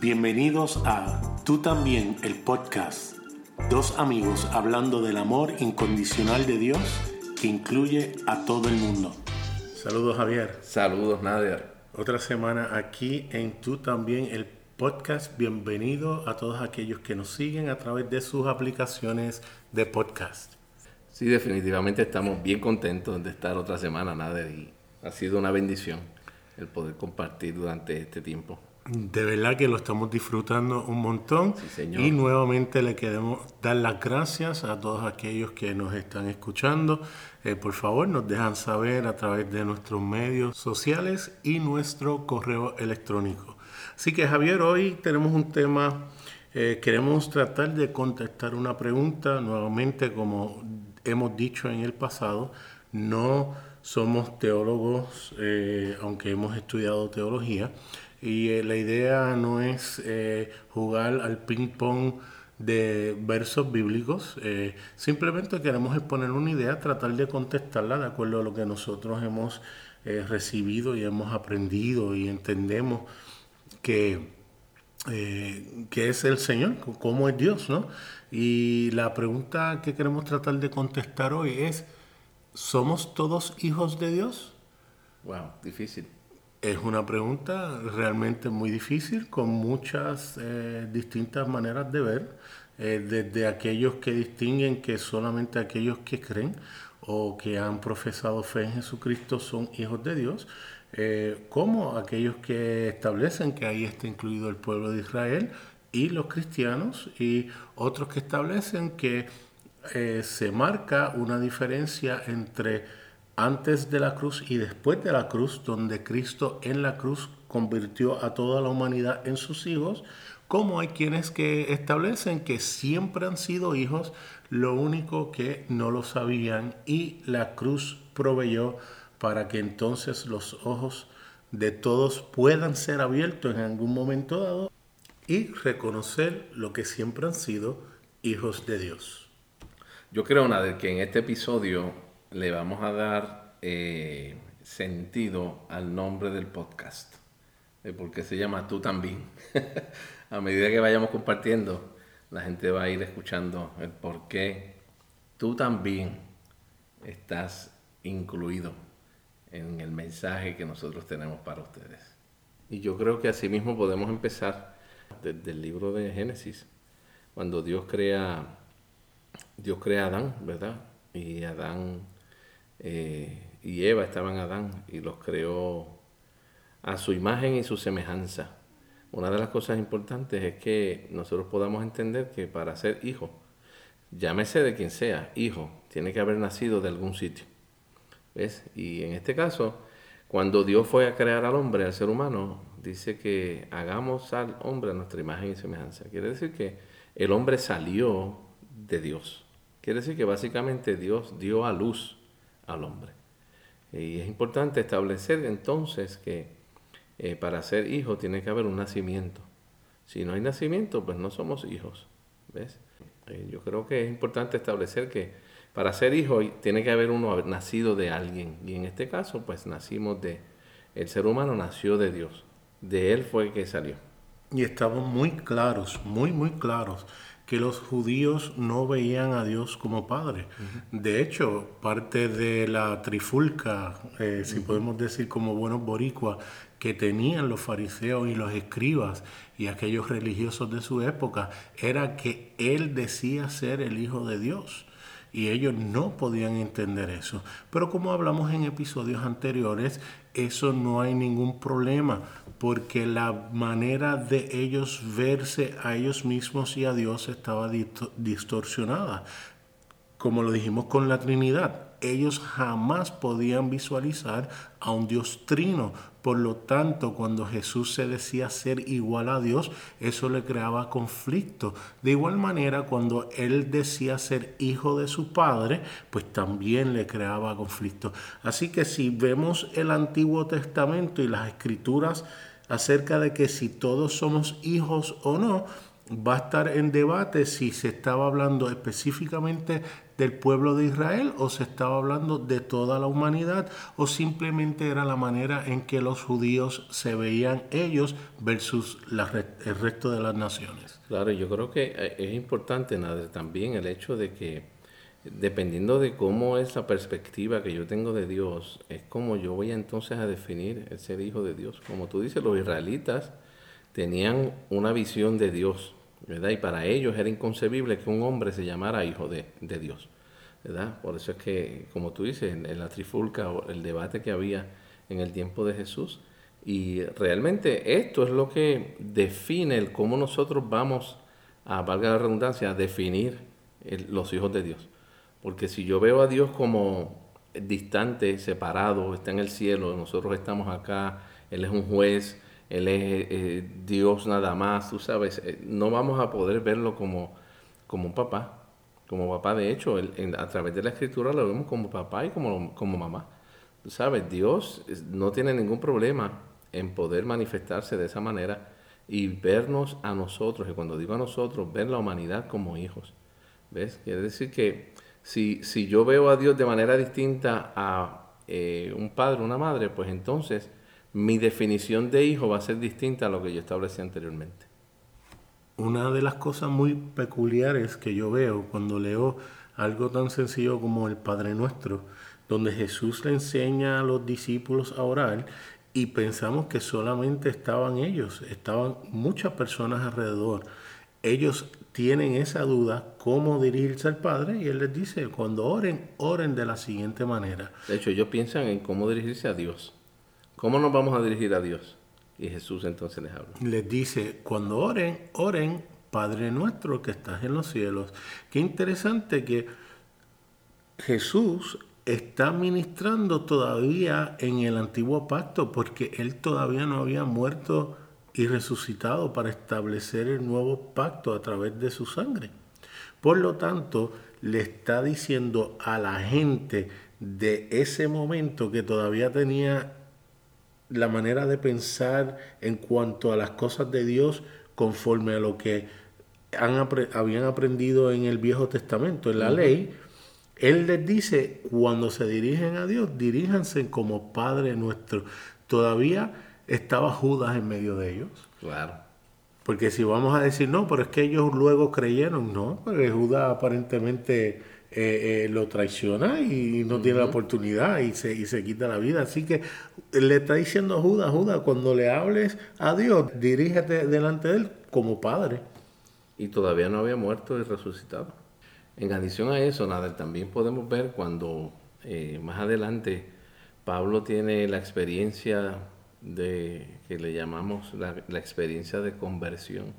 Bienvenidos a Tú también, el podcast. Dos amigos hablando del amor incondicional de Dios que incluye a todo el mundo. Saludos Javier. Saludos Nadia. Otra semana aquí en Tú también, el podcast. Bienvenido a todos aquellos que nos siguen a través de sus aplicaciones de podcast. Sí, definitivamente estamos bien contentos de estar otra semana, Nader, y ha sido una bendición el poder compartir durante este tiempo. De verdad que lo estamos disfrutando un montón. Y nuevamente le queremos dar las gracias a todos aquellos que nos están escuchando. Eh, por favor, nos dejan saber a través de nuestros medios sociales y nuestro correo electrónico. Así que Javier, hoy tenemos un tema, eh, queremos tratar de contestar una pregunta, nuevamente como hemos dicho en el pasado, no somos teólogos, eh, aunque hemos estudiado teología, y eh, la idea no es jugar al ping-pong de versos bíblicos, simplemente queremos exponer una idea, tratar de contestarla de acuerdo a lo que nosotros hemos recibido y hemos aprendido y entendemos que, eh, es el Señor, cómo es Dios, ¿no? Y la pregunta que queremos tratar de contestar hoy es, ¿somos todos hijos de Dios? Wow, difícil. Es una pregunta realmente muy difícil, con muchas eh, distintas maneras de ver, eh, desde aquellos que distinguen que solamente aquellos que creen o que han profesado fe en Jesucristo son hijos de Dios, eh, como aquellos que establecen que ahí está incluido el pueblo de Israel y los cristianos y otros que establecen que se marca una diferencia entre antes de la cruz y después de la cruz, donde Cristo en la cruz convirtió a toda la humanidad en sus hijos, como hay quienes que establecen que siempre han sido hijos, lo único que no lo sabían y la cruz proveyó para que entonces los ojos de todos puedan ser abiertos en algún momento dado y reconocer lo que siempre han sido hijos de Dios. Yo creo, Nader, que en este episodio le vamos a dar eh, sentido al nombre del podcast, porque se llama Tú también. a medida que vayamos compartiendo, la gente va a ir escuchando el por qué tú también estás incluido en el mensaje que nosotros tenemos para ustedes. Y yo creo que así mismo podemos empezar desde el libro de Génesis, cuando Dios crea, Dios crea a Adán, ¿verdad? Y Adán eh, y Eva estaban Adán y los creó a su imagen y su semejanza. Una de las cosas importantes es que nosotros podamos entender que para ser hijo, llámese de quien sea, hijo, tiene que haber nacido de algún sitio. ¿Ves? Y en este caso, cuando Dios fue a crear al hombre, al ser humano, dice que hagamos al hombre a nuestra imagen y semejanza. Quiere decir que el hombre salió de Dios. Quiere decir que básicamente Dios dio a luz al hombre. Y es importante establecer entonces que eh, para ser hijo tiene que haber un nacimiento. Si no hay nacimiento, pues no somos hijos. ¿Ves? Eh, yo creo que es importante establecer que para ser hijo tiene que haber uno nacido de alguien. Y en este caso, pues nacimos de, el ser humano nació de Dios. De Él fue que salió. Y estamos muy claros, muy, muy claros, que los judíos no veían a Dios como Padre. De hecho, parte de la trifulca, eh, si podemos decir como buenos boricuas, que tenían los fariseos y los escribas y aquellos religiosos de su época, era que Él decía ser el Hijo de Dios y ellos no podían entender eso. Pero como hablamos en episodios anteriores, eso no hay ningún problema, porque la manera de ellos verse a ellos mismos y a Dios estaba distorsionada. Como lo dijimos con la Trinidad, ellos jamás podían visualizar a un Dios trino. Por lo tanto, cuando Jesús se decía ser igual a Dios, eso le creaba conflicto. De igual manera, cuando él decía ser hijo de su Padre, pues también le creaba conflicto. Así que si vemos el Antiguo Testamento y las escrituras acerca de que si todos somos hijos o no, va a estar en debate si se estaba hablando específicamente del pueblo de Israel o se estaba hablando de toda la humanidad o simplemente era la manera en que los judíos se veían ellos versus el resto de las naciones. Claro, yo creo que eh, es importante Nader, también el hecho de que dependiendo de cómo es la perspectiva que yo tengo de Dios, es como yo voy entonces a definir el ser hijo de Dios. Como tú dices, los israelitas tenían una visión de Dios, Y para ellos era inconcebible que un hombre se llamara hijo de, Dios, ¿verdad? Por eso es que, como tú dices, en, la trifulca el debate que había en el tiempo de Jesús, y realmente esto es lo que define el cómo nosotros vamos a, valga la redundancia, a definir los hijos de Dios. Porque si yo veo a Dios como distante, separado, está en el cielo, nosotros estamos acá, Él es un juez, él es eh, Dios nada más, tú sabes, eh, no vamos a poder verlo como, como un papá, como papá. De hecho, a través de la escritura lo vemos como papá y como, como mamá. Tú sabes, Dios no tiene ningún problema en poder manifestarse de esa manera y vernos a nosotros, y cuando digo a nosotros, ver la humanidad como hijos. ¿Ves? Quiere decir que si, si yo veo a Dios de manera distinta a eh, un padre, una madre, pues entonces mi definición de hijo va a ser distinta a lo que yo establecí anteriormente. Una de las cosas muy peculiares que yo veo cuando leo algo tan sencillo como el Padre Nuestro, donde Jesús le enseña a los discípulos a orar y pensamos que solamente estaban ellos, estaban muchas personas alrededor. Ellos tienen esa duda cómo dirigirse al Padre y Él les dice, cuando oren, oren de la siguiente manera. De hecho, ellos piensan en cómo dirigirse a Dios. ¿Cómo nos vamos a dirigir a Dios? Y Jesús entonces les habla. Les dice, cuando oren, oren, Padre nuestro que estás en los cielos. Qué interesante que Jesús está ministrando todavía en el antiguo pacto porque él todavía no había muerto y resucitado para establecer el nuevo pacto a través de su sangre. Por lo tanto, le está diciendo a la gente de ese momento que todavía tenía la manera de pensar en cuanto a las cosas de Dios conforme a lo que han, habían aprendido en el Viejo Testamento, en la ley, Él les dice, cuando se dirigen a Dios, diríjanse como Padre nuestro. Todavía estaba Judas en medio de ellos. Claro. Porque si vamos a decir, no, pero es que ellos luego creyeron, no, porque Judas aparentemente eh, eh, lo traiciona y no tiene la oportunidad y se, y se quita la vida. Así que le está diciendo a Judas, Judas, cuando le hables a Dios, dirígete delante de él como padre. Y todavía no había muerto y resucitado. En adición a eso, nada, también podemos ver cuando eh, más adelante Pablo tiene la experiencia de que le llamamos la, la experiencia de conversión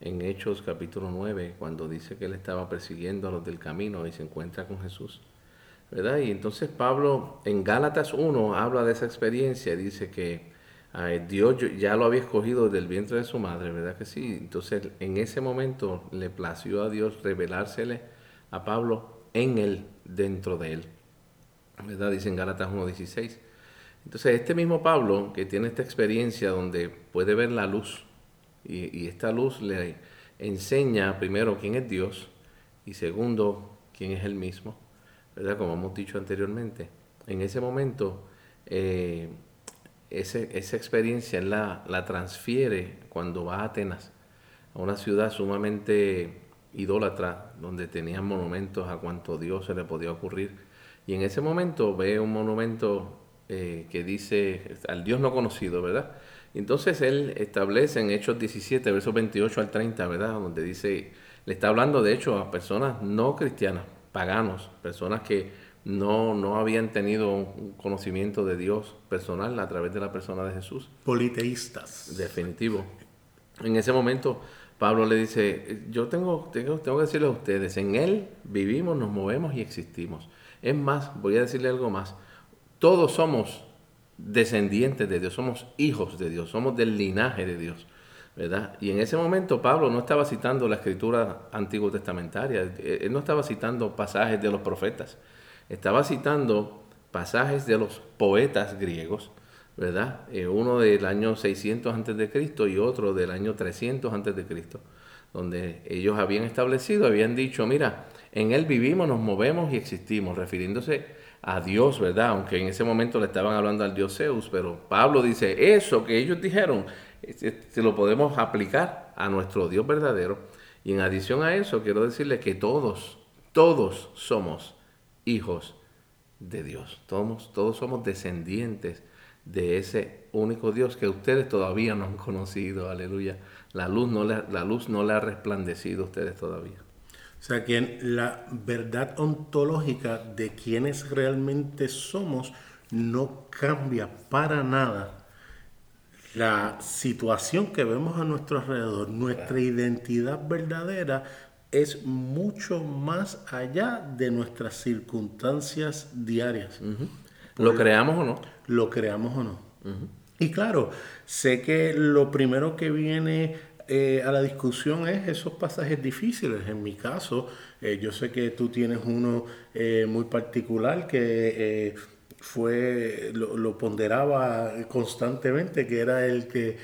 en Hechos capítulo 9, cuando dice que él estaba persiguiendo a los del camino y se encuentra con Jesús. ¿verdad? Y entonces Pablo en Gálatas 1 habla de esa experiencia, y dice que Dios ya lo había escogido del vientre de su madre, ¿verdad que sí? Entonces en ese momento le plació a Dios revelársele a Pablo en él, dentro de él. ¿Verdad? Dice en Gálatas 1.16. Entonces este mismo Pablo que tiene esta experiencia donde puede ver la luz, y, esta luz le enseña primero quién es Dios y segundo quién es Él mismo, ¿verdad? Como hemos dicho anteriormente. En ese momento, eh, esa experiencia la, la transfiere cuando va a Atenas, a una ciudad sumamente idólatra, donde tenían monumentos a cuanto Dios se le podía ocurrir. Y en ese momento ve un monumento eh, que dice al Dios no conocido, ¿verdad? Entonces él establece en Hechos 17, versos 28 al 30, ¿verdad? Donde dice, le está hablando de hecho a personas no cristianas, paganos, personas que no, no habían tenido un conocimiento de Dios personal a través de la persona de Jesús. Politeístas. Definitivo. En ese momento Pablo le dice, yo tengo, tengo, tengo que decirle a ustedes, en Él vivimos, nos movemos y existimos. Es más, voy a decirle algo más, todos somos descendientes de Dios, somos hijos de Dios, somos del linaje de Dios. ¿verdad? Y en ese momento Pablo no estaba citando la escritura antiguo testamentaria, él no estaba citando pasajes de los profetas, estaba citando pasajes de los poetas griegos, ¿verdad? Eh, uno del año 600 antes de Cristo y otro del año 300 antes de Cristo, donde ellos habían establecido, habían dicho, mira, en Él vivimos, nos movemos y existimos, refiriéndose a Dios, ¿verdad? Aunque en ese momento le estaban hablando al Dios Zeus, pero Pablo dice, eso que ellos dijeron, se lo podemos aplicar a nuestro Dios verdadero. Y en adición a eso, quiero decirle que todos, todos somos hijos de Dios. Todos, todos somos descendientes de ese único Dios que ustedes todavía no han conocido. Aleluya. La luz no le, la luz no le ha resplandecido a ustedes todavía. O sea que la verdad ontológica de quienes realmente somos no cambia para nada la situación que vemos a nuestro alrededor, nuestra identidad verdadera es mucho más allá de nuestras circunstancias diarias. ¿Lo creamos o no? Lo creamos o no. Y claro, sé que lo primero que viene eh, a la discusión es esos pasajes difíciles. En mi caso, eh, yo sé que tú tienes uno eh, muy particular que fue lo, ponderaba constantemente, que era el que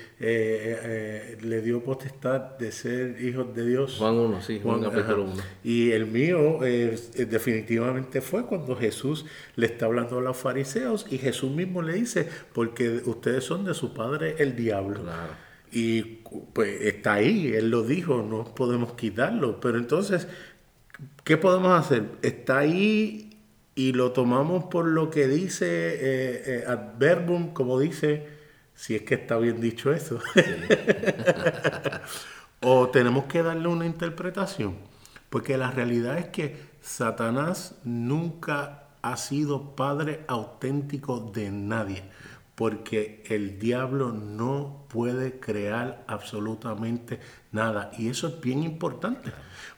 le dio potestad de ser hijos de Dios. Juan 1, sí, Juan, capítulo 1. Y el mío definitivamente fue cuando Jesús le está hablando a los fariseos y Jesús mismo le dice, porque ustedes son de su padre el diablo. Claro. Y pues está ahí, él lo dijo, no podemos quitarlo. Pero entonces, ¿qué podemos hacer? Está ahí y lo tomamos por lo que dice eh, eh adverbum, como dice, si es que está bien dicho eso. o tenemos que darle una interpretación. Porque la realidad es que Satanás nunca ha sido padre auténtico de nadie porque el diablo no puede crear absolutamente nada. Y eso es bien importante,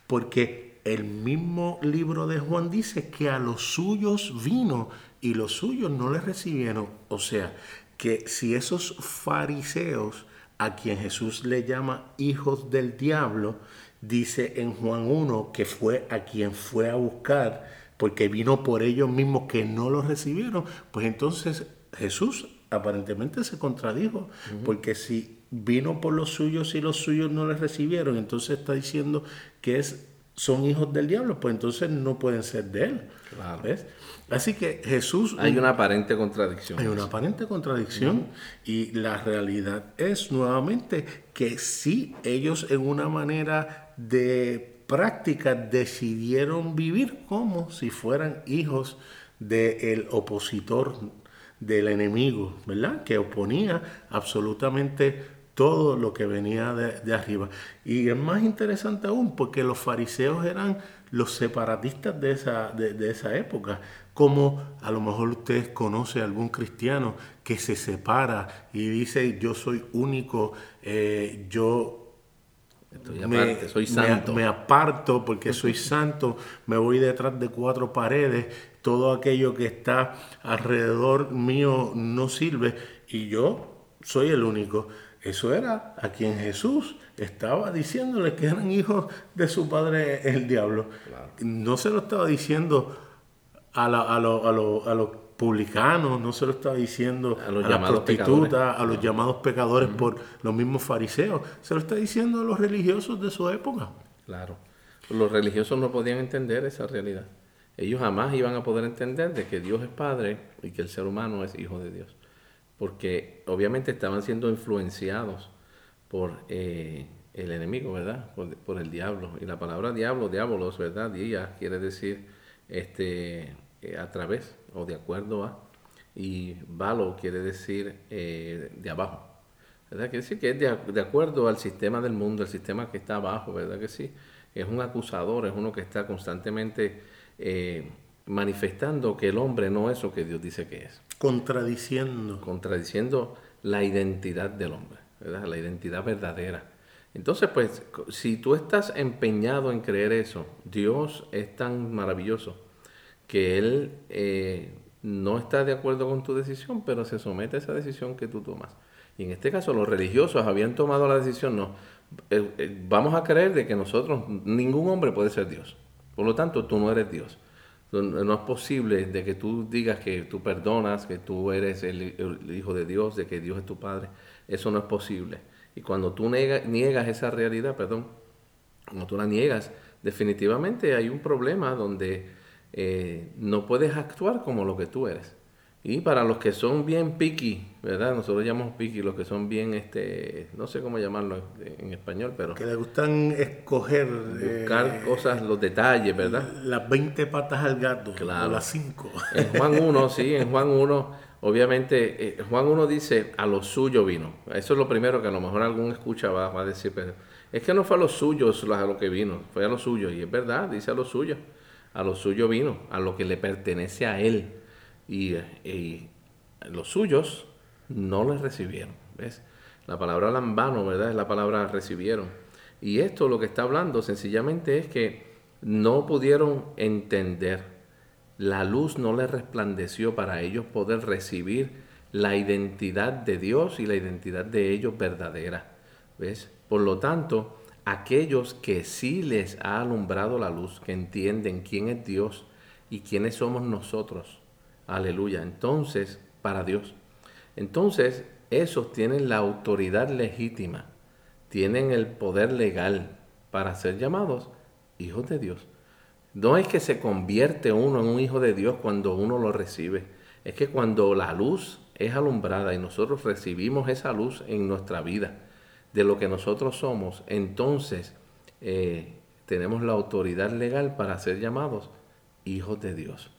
porque el mismo libro de Juan dice que a los suyos vino y los suyos no le recibieron. O sea, que si esos fariseos, a quien Jesús le llama hijos del diablo, dice en Juan 1 que fue a quien fue a buscar, porque vino por ellos mismos que no lo recibieron, pues entonces Jesús aparentemente se contradijo, porque si vino por los suyos y los suyos no les recibieron, entonces está diciendo que es, son hijos del diablo, pues entonces no pueden ser de él. Así que Jesús... Hay una aparente contradicción. Hay una aparente contradicción y la realidad es nuevamente que si ellos en una manera de práctica decidieron vivir como si fueran hijos del opositor del enemigo, ¿verdad? Que oponía absolutamente todo lo que venía de, arriba. Y es más interesante aún porque los fariseos eran los separatistas de esa, de, esa época. Como a lo mejor ustedes conocen algún cristiano que se separa y dice yo soy único, eh, yo me, soy santo. Me, aparto porque soy santo, me voy detrás de cuatro paredes, todo aquello que está alrededor mío no sirve y yo soy el único. Eso era a quien Jesús estaba diciéndole que eran hijos de su padre el diablo. No se lo estaba diciendo a, a, los publicanos, no se lo estaba diciendo a, los las prostitutas, a los llamados pecadores por los mismos fariseos, se lo está diciendo a los religiosos de su época. Claro, los religiosos no podían entender esa realidad ellos jamás iban a poder entender de que Dios es Padre y que el ser humano es hijo de Dios. Porque obviamente estaban siendo influenciados por eh, el enemigo, ¿verdad? Por, el diablo. Y la palabra diablo, diabolos, ¿verdad? Día quiere decir este, eh, a través o de acuerdo a. Y valo quiere decir eh, de abajo. ¿Verdad? Quiere decir que es de, de acuerdo al sistema del mundo, el sistema que está abajo, ¿verdad que sí? Es un acusador, es uno que está constantemente eh, manifestando que el hombre no es lo que Dios dice que es. Contradiciendo. Contradiciendo la identidad del hombre, la identidad verdadera. Entonces, pues, si tú estás empeñado en creer eso, Dios es tan maravilloso que Él eh, no está de acuerdo con tu decisión, pero se somete a esa decisión que tú tomas. Y en este caso, los religiosos habían tomado la decisión, no, eh, vamos a creer de que nosotros, ningún hombre puede ser Dios. Por lo tanto, tú no eres Dios. No es posible de que tú digas que tú perdonas, que tú eres el, Hijo de Dios, de que Dios es tu Padre. Eso no es posible. Y cuando tú niegas esa realidad, perdón, como tú la niegas, definitivamente hay un problema donde eh, no puedes actuar como lo que tú eres. Y para los que son bien picky, ¿verdad? Nosotros llamamos picky, los que son bien, este, no sé cómo llamarlo en español, pero... Que les gustan escoger... Buscar eh, cosas, los detalles, ¿verdad? Las 20 patas al gato, claro. o las 5. En Juan 1, sí, en Juan 1, obviamente, eh, Juan 1 dice, a lo suyo vino. Eso es lo primero que a lo mejor algún escucha va, va a decir, pero es que no fue a lo suyo a lo que vino, fue a lo suyo. Y es verdad, dice a lo suyo. A lo suyo vino, a lo que le pertenece a él y, los suyos no les recibieron. ¿Ves? La palabra lambano, ¿verdad? Es la palabra recibieron. Y esto lo que está hablando sencillamente es que no pudieron entender. La luz no les resplandeció para ellos poder recibir la identidad de Dios y la identidad de ellos verdadera. ¿Ves? Por lo tanto, aquellos que sí les ha alumbrado la luz, que entienden quién es Dios y quiénes somos nosotros, Aleluya. Entonces, para Dios. Entonces, esos tienen la autoridad legítima, tienen el poder legal para ser llamados hijos de Dios. No es que se convierte uno en un hijo de Dios cuando uno lo recibe. Es que cuando la luz es alumbrada y nosotros recibimos esa luz en nuestra vida de lo que nosotros somos, entonces eh, tenemos la autoridad legal para ser llamados hijos de Dios.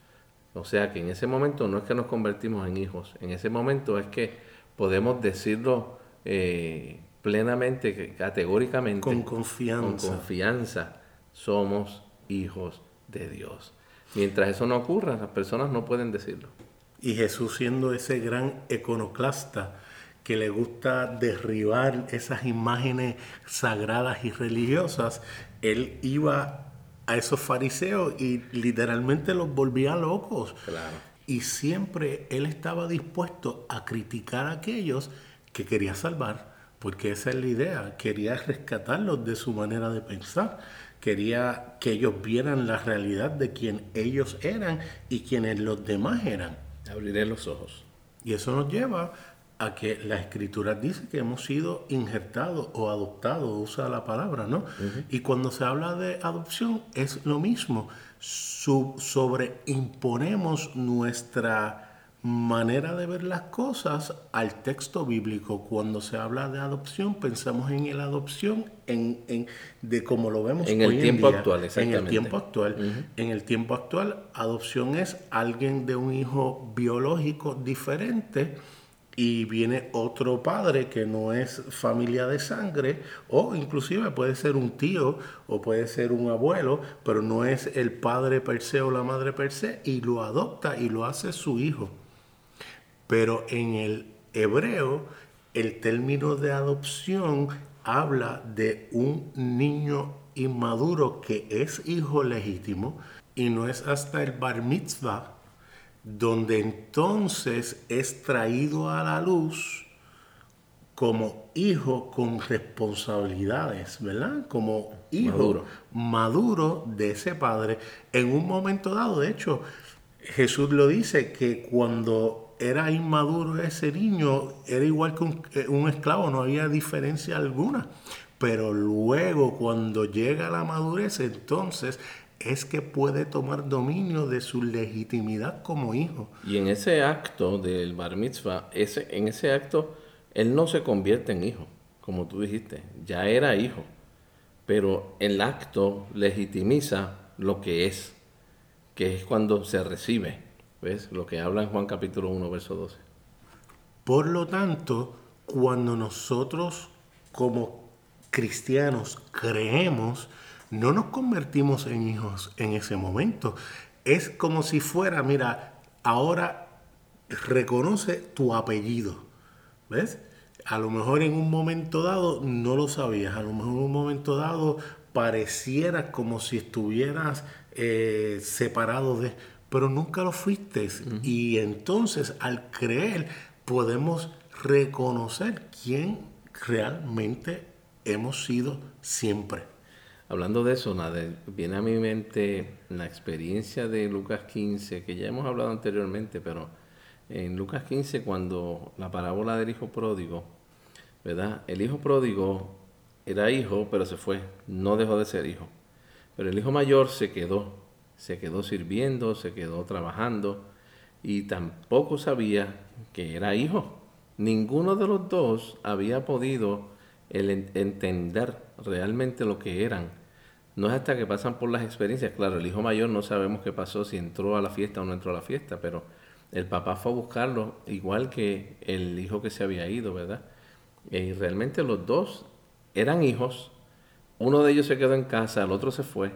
O sea que en ese momento no es que nos convertimos en hijos, en ese momento es que podemos decirlo eh, plenamente, categóricamente. Con confianza. Con confianza, somos hijos de Dios. Mientras eso no ocurra, las personas no pueden decirlo. Y Jesús siendo ese gran iconoclasta que le gusta derribar esas imágenes sagradas y religiosas, él iba a esos fariseos y literalmente los volvía locos. Y siempre él estaba dispuesto a criticar a aquellos que quería salvar, porque esa es la idea, quería rescatarlos de su manera de pensar, quería que ellos vieran la realidad de quien ellos eran y quienes los demás eran. Abriré los ojos. Y eso nos lleva a que la escritura dice que hemos sido injertados o adoptados, usa la palabra, ¿no? Y cuando se habla de adopción es lo mismo, sobreimponemos nuestra manera de ver las cosas al texto bíblico. Cuando se habla de adopción, pensamos en la adopción en, de como lo vemos en el tiempo actual, En el tiempo actual. En el tiempo actual, adopción es alguien de un hijo biológico diferente y viene otro padre que no es familia de sangre, o inclusive puede ser un tío o puede ser un abuelo, pero no es el padre per se o la madre per se, y lo adopta y lo hace su hijo. Pero en el hebreo, el término de adopción habla de un niño inmaduro que es hijo legítimo y no es hasta el bar mitzvah donde entonces es traído a la luz como hijo con responsabilidades, ¿verdad? Como hijo maduro. de ese padre. En un momento dado, de hecho, Jesús lo dice, que cuando era inmaduro ese niño, era igual que un, eh, un esclavo, no había diferencia alguna. Pero luego, cuando llega la madurez, entonces es que puede tomar dominio de su legitimidad como hijo. Y en ese acto del bar mitzvah, ese, en ese acto, él no se convierte en hijo, como tú dijiste, ya era hijo, pero el acto legitimiza lo que es, que es cuando se recibe, ¿ves? Lo que habla en Juan capítulo 1, verso 12. Por lo tanto, cuando nosotros como cristianos creemos, no nos convertimos en hijos en ese momento. Es como si fuera, mira, ahora reconoce tu apellido. ¿Ves? A lo mejor en un momento dado no lo sabías, a lo mejor en un momento dado pareciera como si estuvieras eh, separado de, pero nunca lo fuiste. Y entonces al creer podemos reconocer quién realmente hemos sido siempre. Hablando de eso, viene a mi mente la experiencia de Lucas 15, que ya hemos hablado anteriormente, pero en Lucas 15, cuando la parábola del hijo pródigo, ¿verdad? El hijo pródigo era hijo, pero se fue, no dejó de ser hijo. Pero el hijo mayor se quedó, se quedó sirviendo, se quedó trabajando y tampoco sabía que era hijo. Ninguno de los dos había podido entender realmente lo que eran. No es hasta que pasan por las experiencias. Claro, el hijo mayor no sabemos qué pasó, si entró a la fiesta o no entró a la fiesta, pero el papá fue a buscarlo igual que el hijo que se había ido, ¿verdad? Y realmente los dos eran hijos. Uno de ellos se quedó en casa, el otro se fue.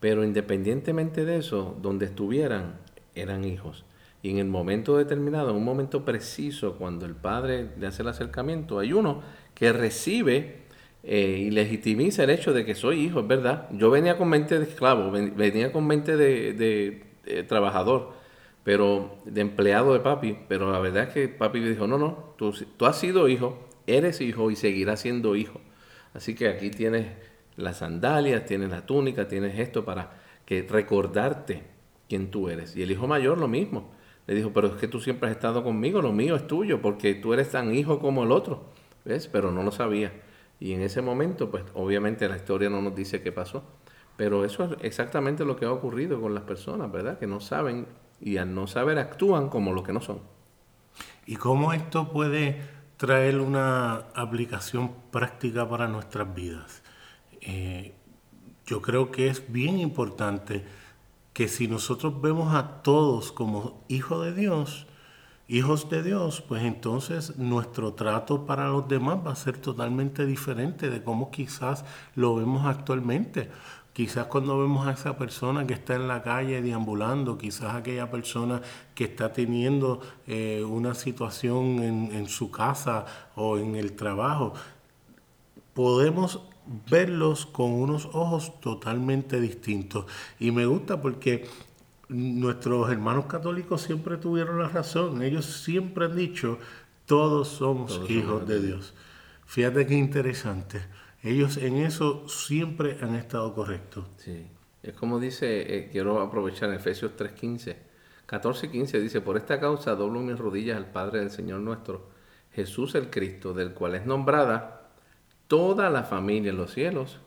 Pero independientemente de eso, donde estuvieran, eran hijos. Y en el momento determinado, en un momento preciso, cuando el padre le hace el acercamiento, hay uno que recibe eh, y legitimiza el hecho de que soy hijo, es verdad. Yo venía con mente de esclavo, venía con mente de, trabajador, pero de empleado de papi. Pero la verdad es que papi dijo, no, no, tú, tú has sido hijo, eres hijo y seguirás siendo hijo. Así que aquí tienes las sandalias, tienes la túnica, tienes esto para que recordarte quién tú eres. Y el hijo mayor lo mismo. Le dijo, pero es que tú siempre has estado conmigo, lo mío es tuyo, porque tú eres tan hijo como el otro. ¿Ves? Pero no lo sabía. Y en ese momento, pues obviamente la historia no nos dice qué pasó. Pero eso es exactamente lo que ha ocurrido con las personas, ¿verdad? Que no saben y al no saber actúan como lo que no son. ¿Y cómo esto puede traer una aplicación práctica para nuestras vidas? Eh, yo creo que es bien importante que si nosotros vemos a todos como hijos de Dios, hijos de Dios, pues entonces nuestro trato para los demás va a ser totalmente diferente de cómo quizás lo vemos actualmente. Quizás cuando vemos a esa persona que está en la calle deambulando, quizás aquella persona que está teniendo eh, una situación en, en su casa o en el trabajo, podemos verlos con unos ojos totalmente distintos. Y me gusta porque nuestros hermanos católicos siempre tuvieron la razón. Ellos siempre han dicho, todos somos hijos de Dios. Fíjate qué interesante. Ellos en eso siempre han estado correctos. Sí. Es como dice, eh, quiero aprovechar Efesios 3.15. 14.15 dice, por esta causa doblo mis rodillas al Padre del Señor nuestro, Jesús el Cristo, del cual es nombrada toda la familia en los cielos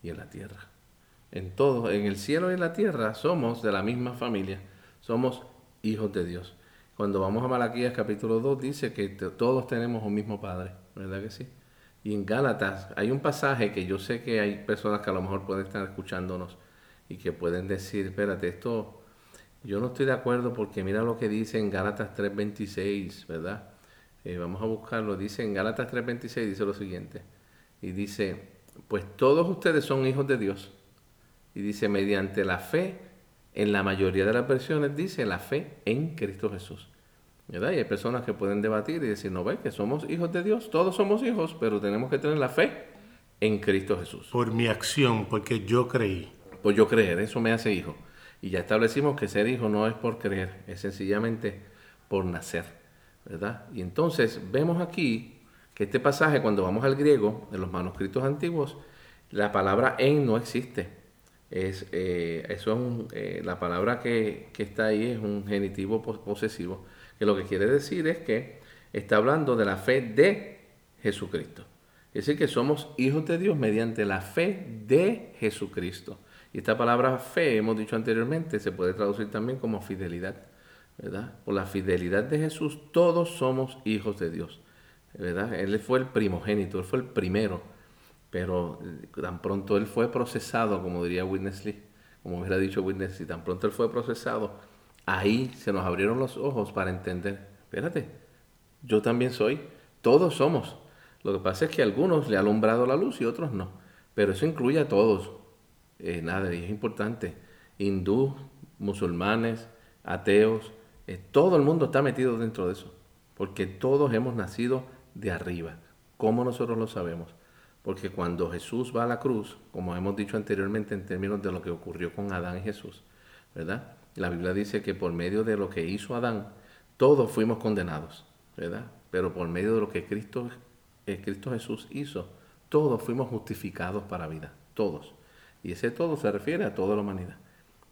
y en la tierra. En todo, en el cielo y en la tierra somos de la misma familia, somos hijos de Dios. Cuando vamos a Malaquías capítulo 2 dice que todos tenemos un mismo Padre, ¿verdad que sí? Y en Gálatas hay un pasaje que yo sé que hay personas que a lo mejor pueden estar escuchándonos y que pueden decir, espérate, esto yo no estoy de acuerdo porque mira lo que dice en Gálatas 3.26, ¿verdad? Eh, vamos a buscarlo, dice en Gálatas 3.26, dice lo siguiente y dice, pues todos ustedes son hijos de Dios. Y dice, mediante la fe, en la mayoría de las versiones dice la fe en Cristo Jesús. ¿Verdad? Y hay personas que pueden debatir y decir, no ve que somos hijos de Dios, todos somos hijos, pero tenemos que tener la fe en Cristo Jesús. Por mi acción, porque yo creí. Por yo creer, eso me hace hijo. Y ya establecimos que ser hijo no es por creer, es sencillamente por nacer. ¿Verdad? Y entonces vemos aquí que este pasaje, cuando vamos al griego, en los manuscritos antiguos, la palabra en no existe. Es, eh, eso es eh, la palabra que, está ahí es un genitivo posesivo, que lo que quiere decir es que está hablando de la fe de Jesucristo. Es decir, que somos hijos de Dios mediante la fe de Jesucristo. Y esta palabra fe, hemos dicho anteriormente, se puede traducir también como fidelidad. ¿verdad? Por la fidelidad de Jesús, todos somos hijos de Dios. ¿Verdad? Él fue el primogénito, él fue el primero, pero eh, tan pronto él fue procesado, como diría Witness Lee, como hubiera dicho Witness Lee, tan pronto él fue procesado, ahí se nos abrieron los ojos para entender, espérate, yo también soy, todos somos. Lo que pasa es que a algunos le ha alumbrado la luz y otros no, pero eso incluye a todos. Eh, nada, y es importante, hindú, musulmanes, ateos, eh, todo el mundo está metido dentro de eso, porque todos hemos nacido de arriba. ¿Cómo nosotros lo sabemos? Porque cuando Jesús va a la cruz, como hemos dicho anteriormente en términos de lo que ocurrió con Adán y Jesús, ¿verdad? La Biblia dice que por medio de lo que hizo Adán, todos fuimos condenados, ¿verdad? Pero por medio de lo que Cristo, eh, Cristo Jesús hizo, todos fuimos justificados para vida, todos. Y ese todo se refiere a toda la humanidad.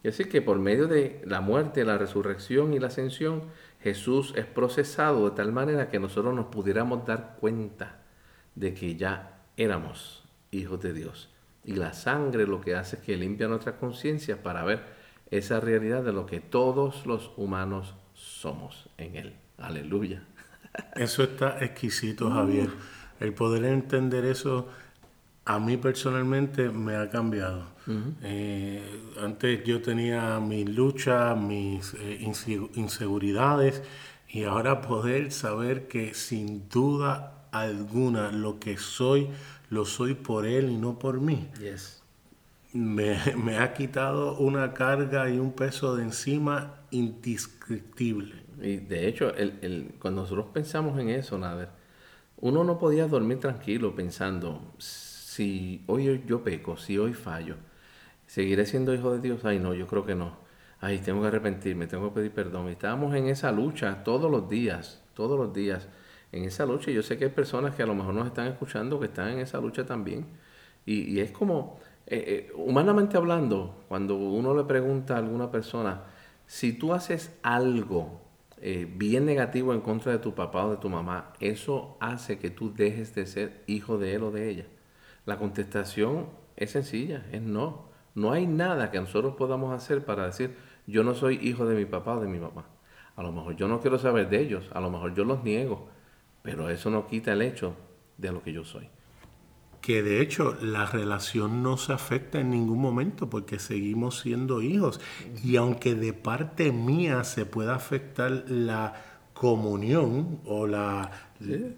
Es decir, que por medio de la muerte, la resurrección y la ascensión, Jesús es procesado de tal manera que nosotros nos pudiéramos dar cuenta de que ya éramos hijos de Dios. Y la sangre lo que hace es que limpia nuestra conciencia para ver esa realidad de lo que todos los humanos somos en Él. Aleluya. Eso está exquisito, Javier. El poder entender eso a mí personalmente me ha cambiado. Eh, antes yo tenía mis luchas, mis eh, inseguridades y ahora poder saber que sin duda alguna lo que soy, lo soy por Él y no por mí. Me, ha quitado una carga y un peso de encima indescriptible. Y de hecho, el, cuando nosotros pensamos en eso, Nader, uno no podía dormir tranquilo pensando, si hoy yo peco, si hoy fallo, ¿seguiré siendo hijo de Dios? Ay, no, yo creo que no. Ay, tengo que arrepentirme, tengo que pedir perdón. Y estábamos en esa lucha todos los días, todos los días, en esa lucha. Y yo sé que hay personas que a lo mejor nos están escuchando que están en esa lucha también. Y, es como, eh, eh, humanamente hablando, cuando uno le pregunta a alguna persona, si tú haces algo eh, bien negativo en contra de tu papá o de tu mamá, eso hace que tú dejes de ser hijo de él o de ella. La contestación es sencilla, es no. No hay nada que nosotros podamos hacer para decir, yo no soy hijo de mi papá o de mi mamá. A lo mejor yo no quiero saber de ellos, a lo mejor yo los niego, pero eso no quita el hecho de lo que yo soy. Que de hecho la relación no se afecta en ningún momento porque seguimos siendo hijos. Y aunque de parte mía se pueda afectar la comunión o la,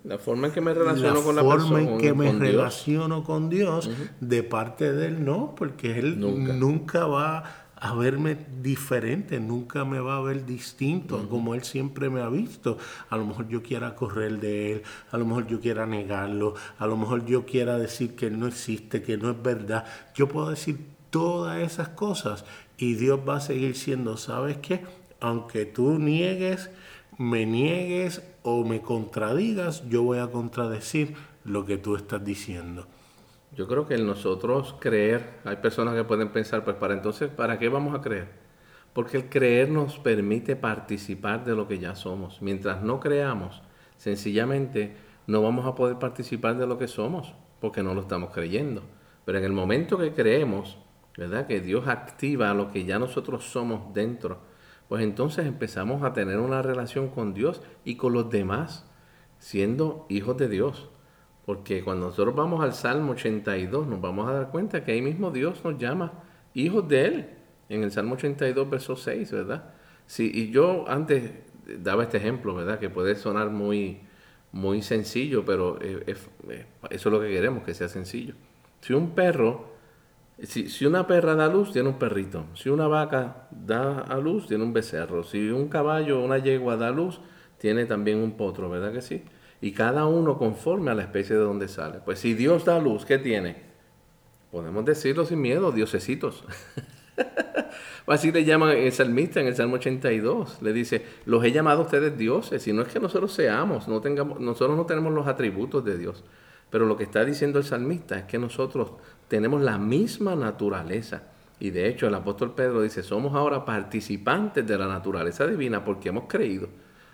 la forma en que me relaciono con la forma en que me relaciono con Dios de parte de él no porque él nunca, va a verme diferente nunca me va a ver distinto como él siempre me ha visto. A lo mejor yo quiera correr de él a lo mejor yo quiera negarlo a lo mejor yo quiera decir que él no existe que no es verdad. Yo puedo decir todas esas cosas y Dios va a seguir siendo sabes qué aunque tú niegues me niegues o me contradigas, yo voy a contradecir lo que tú estás diciendo. Yo creo que en nosotros creer, hay personas que pueden pensar, pues para entonces, ¿para qué vamos a creer? Porque el creer nos permite participar de lo que ya somos. Mientras no creamos, sencillamente no vamos a poder participar de lo que somos, porque no lo estamos creyendo. Pero en el momento que creemos, ¿verdad? Que Dios activa lo que ya nosotros somos dentro, pues entonces empezamos a tener una relación con Dios y con los demás, siendo hijos de Dios. Porque cuando nosotros vamos al Salmo 82, nos vamos a dar cuenta que ahí mismo Dios nos llama hijos de Él, en el Salmo 82, verso 6, ¿verdad? Sí, y yo antes daba este ejemplo, ¿verdad? Que puede sonar muy, muy sencillo, pero eso es lo que queremos, que sea sencillo. Si un perro si, una perra da luz, tiene un perrito. Si una vaca da a luz, tiene un becerro. Si un caballo o una yegua da luz, tiene también un potro, ¿verdad que sí? Y cada uno conforme a la especie de donde sale. Pues si Dios da luz, ¿qué tiene? Podemos decirlo sin miedo, diosecitos. Así le llaman el salmista en el Salmo 82. Le dice, los he llamado a ustedes dioses. Y no es que nosotros seamos, no tengamos, nosotros no tenemos los atributos de Dios. Pero lo que está diciendo el salmista es que nosotros tenemos la misma naturaleza. Y de hecho el apóstol Pedro dice, somos ahora participantes de la naturaleza divina porque hemos creído.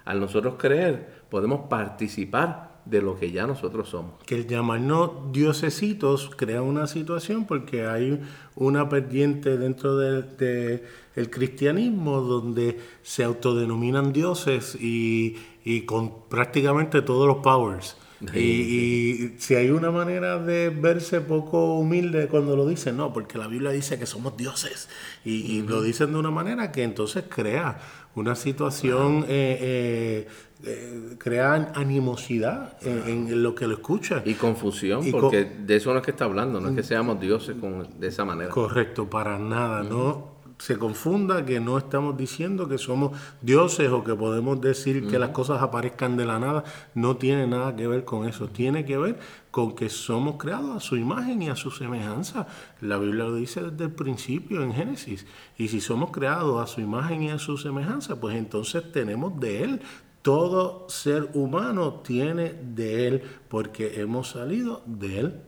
Al nosotros creer, podemos participar de lo que ya nosotros somos. Que el llamarnos diosesitos crea una situación porque hay una pendiente dentro del de, cristianismo donde se autodenominan dioses y, y con prácticamente todos los powers. Y, si hay una manera de verse poco humilde cuando lo dicen, no, porque la Biblia dice que somos dioses. Y, lo dicen de una manera que entonces crea una situación, eh, eh, eh, crea animosidad en, lo que lo escucha. Y confusión, porque de eso no es que está hablando, no es que seamos dioses de esa manera. Correcto, para nada, ¿no? Se confunda que no estamos diciendo que somos dioses o que podemos decir que las cosas aparezcan de la nada. No tiene nada que ver con eso. Tiene que ver con que somos creados a su imagen y a su semejanza. La Biblia lo dice desde el principio en Génesis. Y si somos creados a su imagen y a su semejanza, pues entonces tenemos de Él. Todo ser humano tiene de Él porque hemos salido de Él.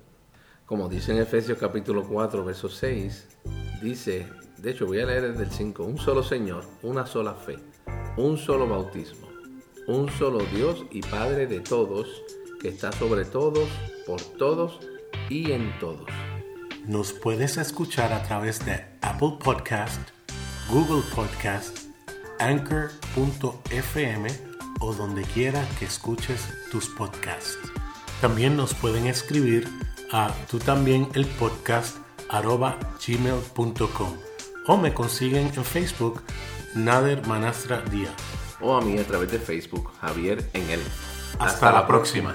Como dice en Efesios capítulo 4, verso 6, dice, de hecho, voy a leer desde el 5. Un solo Señor, una sola fe, un solo bautismo, un solo Dios y Padre de todos, que está sobre todos, por todos y en todos. Nos puedes escuchar a través de Apple Podcast, Google Podcast, Anchor.fm o donde quiera que escuches tus podcasts. También nos pueden escribir a tú también el podcast arroba gmail.com o me consiguen en Facebook Nader Manastra Díaz. O a mí a través de Facebook, Javier en él. Hasta, la próxima.